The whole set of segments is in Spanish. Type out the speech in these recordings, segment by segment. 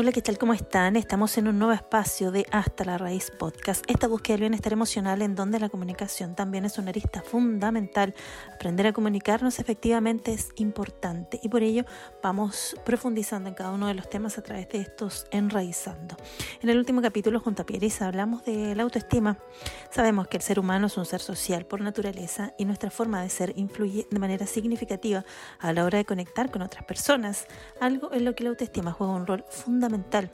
Hola, ¿qué tal? ¿Cómo están? Estamos en un nuevo espacio de Hasta la Raíz Podcast. Esta búsqueda del bienestar emocional en donde la comunicación también es una arista fundamental. Aprender a comunicarnos efectivamente es importante y por ello vamos profundizando en cada uno de los temas a través de estos enraizando. En el último capítulo junto a Pieris hablamos de la autoestima. Sabemos que el ser humano es un ser social por naturaleza y nuestra forma de ser influye de manera significativa a la hora de conectar con otras personas, algo en lo que la autoestima juega un rol fundamental fundamental.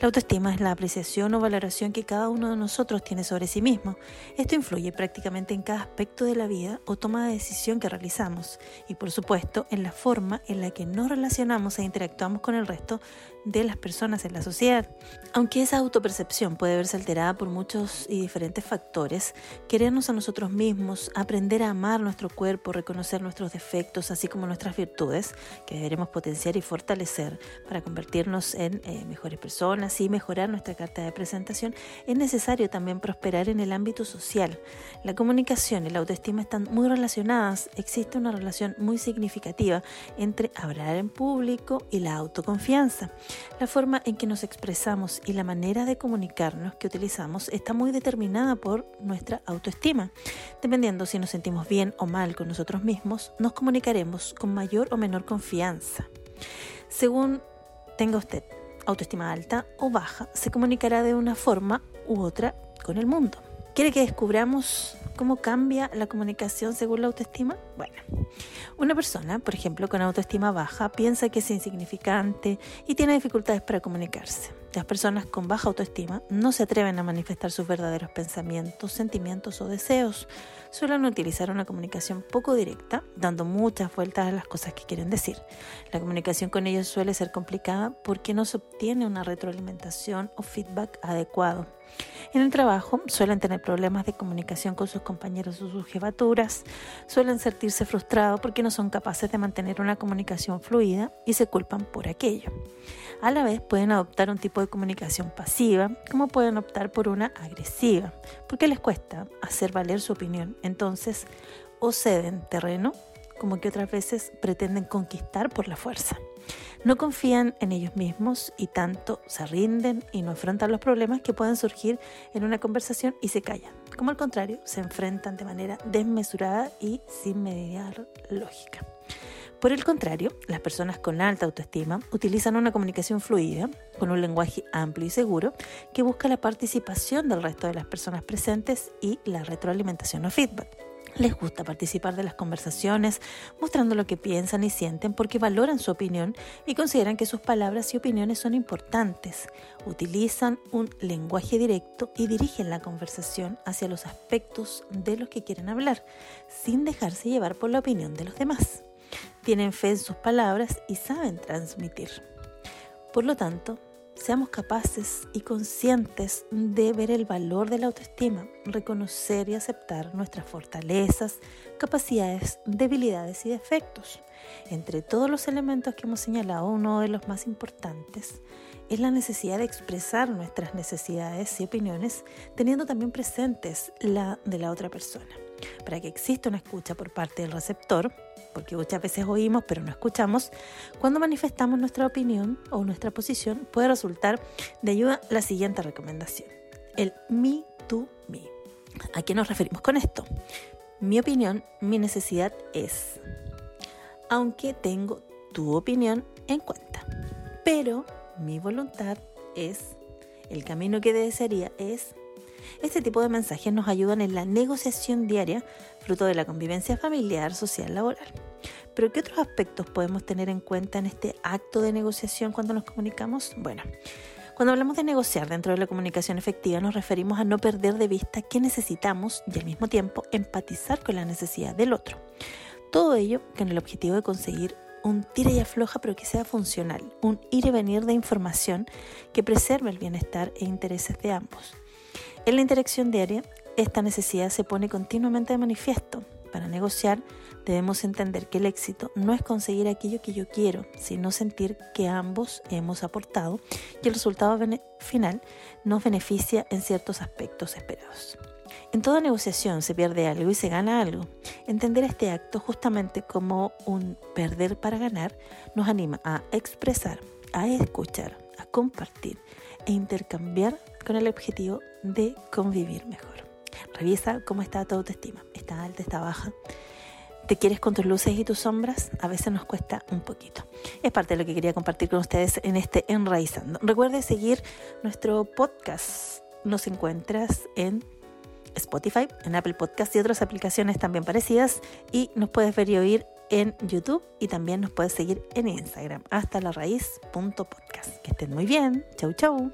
La autoestima es la apreciación o valoración que cada uno de nosotros tiene sobre sí mismo. Esto influye prácticamente en cada aspecto de la vida o toma de decisión que realizamos y por supuesto en la forma en la que nos relacionamos e interactuamos con el resto de las personas en la sociedad. Aunque esa autopercepción puede verse alterada por muchos y diferentes factores, querernos a nosotros mismos, aprender a amar nuestro cuerpo, reconocer nuestros defectos, así como nuestras virtudes, que deberemos potenciar y fortalecer para convertirnos en eh, mejores personas y mejorar nuestra carta de presentación, es necesario también prosperar en el ámbito social. La comunicación y la autoestima están muy relacionadas, existe una relación muy significativa entre hablar en público y la autoconfianza. La forma en que nos expresamos y la manera de comunicarnos que utilizamos está muy determinada por nuestra autoestima. Dependiendo si nos sentimos bien o mal con nosotros mismos, nos comunicaremos con mayor o menor confianza. Según tenga usted autoestima alta o baja, se comunicará de una forma u otra con el mundo. ¿Quiere que descubramos cómo cambia la comunicación según la autoestima? Bueno, una persona, por ejemplo, con autoestima baja, piensa que es insignificante y tiene dificultades para comunicarse. Las personas con baja autoestima no se atreven a manifestar sus verdaderos pensamientos, sentimientos o deseos. Suelen utilizar una comunicación poco directa, dando muchas vueltas a las cosas que quieren decir. La comunicación con ellos suele ser complicada porque no se obtiene una retroalimentación o feedback adecuado. En el trabajo suelen tener problemas de comunicación con sus compañeros o sus jefaturas, suelen sentirse frustrados porque no son capaces de mantener una comunicación fluida y se culpan por aquello. A la vez pueden adoptar un tipo de comunicación pasiva, como pueden optar por una agresiva, porque les cuesta hacer valer su opinión. Entonces, o ceden terreno, como que otras veces pretenden conquistar por la fuerza. No confían en ellos mismos y tanto se rinden y no afrontan los problemas que pueden surgir en una conversación y se callan. Como al contrario, se enfrentan de manera desmesurada y sin mediar lógica. Por el contrario, las personas con alta autoestima utilizan una comunicación fluida, con un lenguaje amplio y seguro, que busca la participación del resto de las personas presentes y la retroalimentación o feedback. Les gusta participar de las conversaciones, mostrando lo que piensan y sienten porque valoran su opinión y consideran que sus palabras y opiniones son importantes. Utilizan un lenguaje directo y dirigen la conversación hacia los aspectos de los que quieren hablar, sin dejarse llevar por la opinión de los demás tienen fe en sus palabras y saben transmitir. Por lo tanto, seamos capaces y conscientes de ver el valor de la autoestima, reconocer y aceptar nuestras fortalezas, capacidades, debilidades y defectos. Entre todos los elementos que hemos señalado, uno de los más importantes es la necesidad de expresar nuestras necesidades y opiniones, teniendo también presentes la de la otra persona. Para que exista una escucha por parte del receptor, porque muchas veces oímos pero no escuchamos, cuando manifestamos nuestra opinión o nuestra posición puede resultar de ayuda la siguiente recomendación, el me to me. ¿A qué nos referimos con esto? Mi opinión, mi necesidad es, aunque tengo tu opinión en cuenta, pero mi voluntad es, el camino que desearía es este tipo de mensajes nos ayudan en la negociación diaria, fruto de la convivencia familiar, social, laboral. Pero ¿qué otros aspectos podemos tener en cuenta en este acto de negociación cuando nos comunicamos? Bueno, cuando hablamos de negociar dentro de la comunicación efectiva nos referimos a no perder de vista qué necesitamos y al mismo tiempo empatizar con la necesidad del otro. Todo ello con el objetivo de conseguir un tira y afloja pero que sea funcional, un ir y venir de información que preserve el bienestar e intereses de ambos. En la interacción diaria, esta necesidad se pone continuamente de manifiesto. Para negociar, debemos entender que el éxito no es conseguir aquello que yo quiero, sino sentir que ambos hemos aportado y el resultado final nos beneficia en ciertos aspectos esperados. En toda negociación se pierde algo y se gana algo. Entender este acto justamente como un perder para ganar nos anima a expresar, a escuchar, compartir e intercambiar con el objetivo de convivir mejor. Revisa cómo está tu autoestima. ¿Está alta? ¿Está baja? ¿Te quieres con tus luces y tus sombras? A veces nos cuesta un poquito. Es parte de lo que quería compartir con ustedes en este Enraizando. Recuerde seguir nuestro podcast. Nos encuentras en Spotify, en Apple Podcast y otras aplicaciones también parecidas. Y nos puedes ver y oír en YouTube y también nos puedes seguir en Instagram hasta la raíz.podcast. Que estén muy bien. Chau, chau.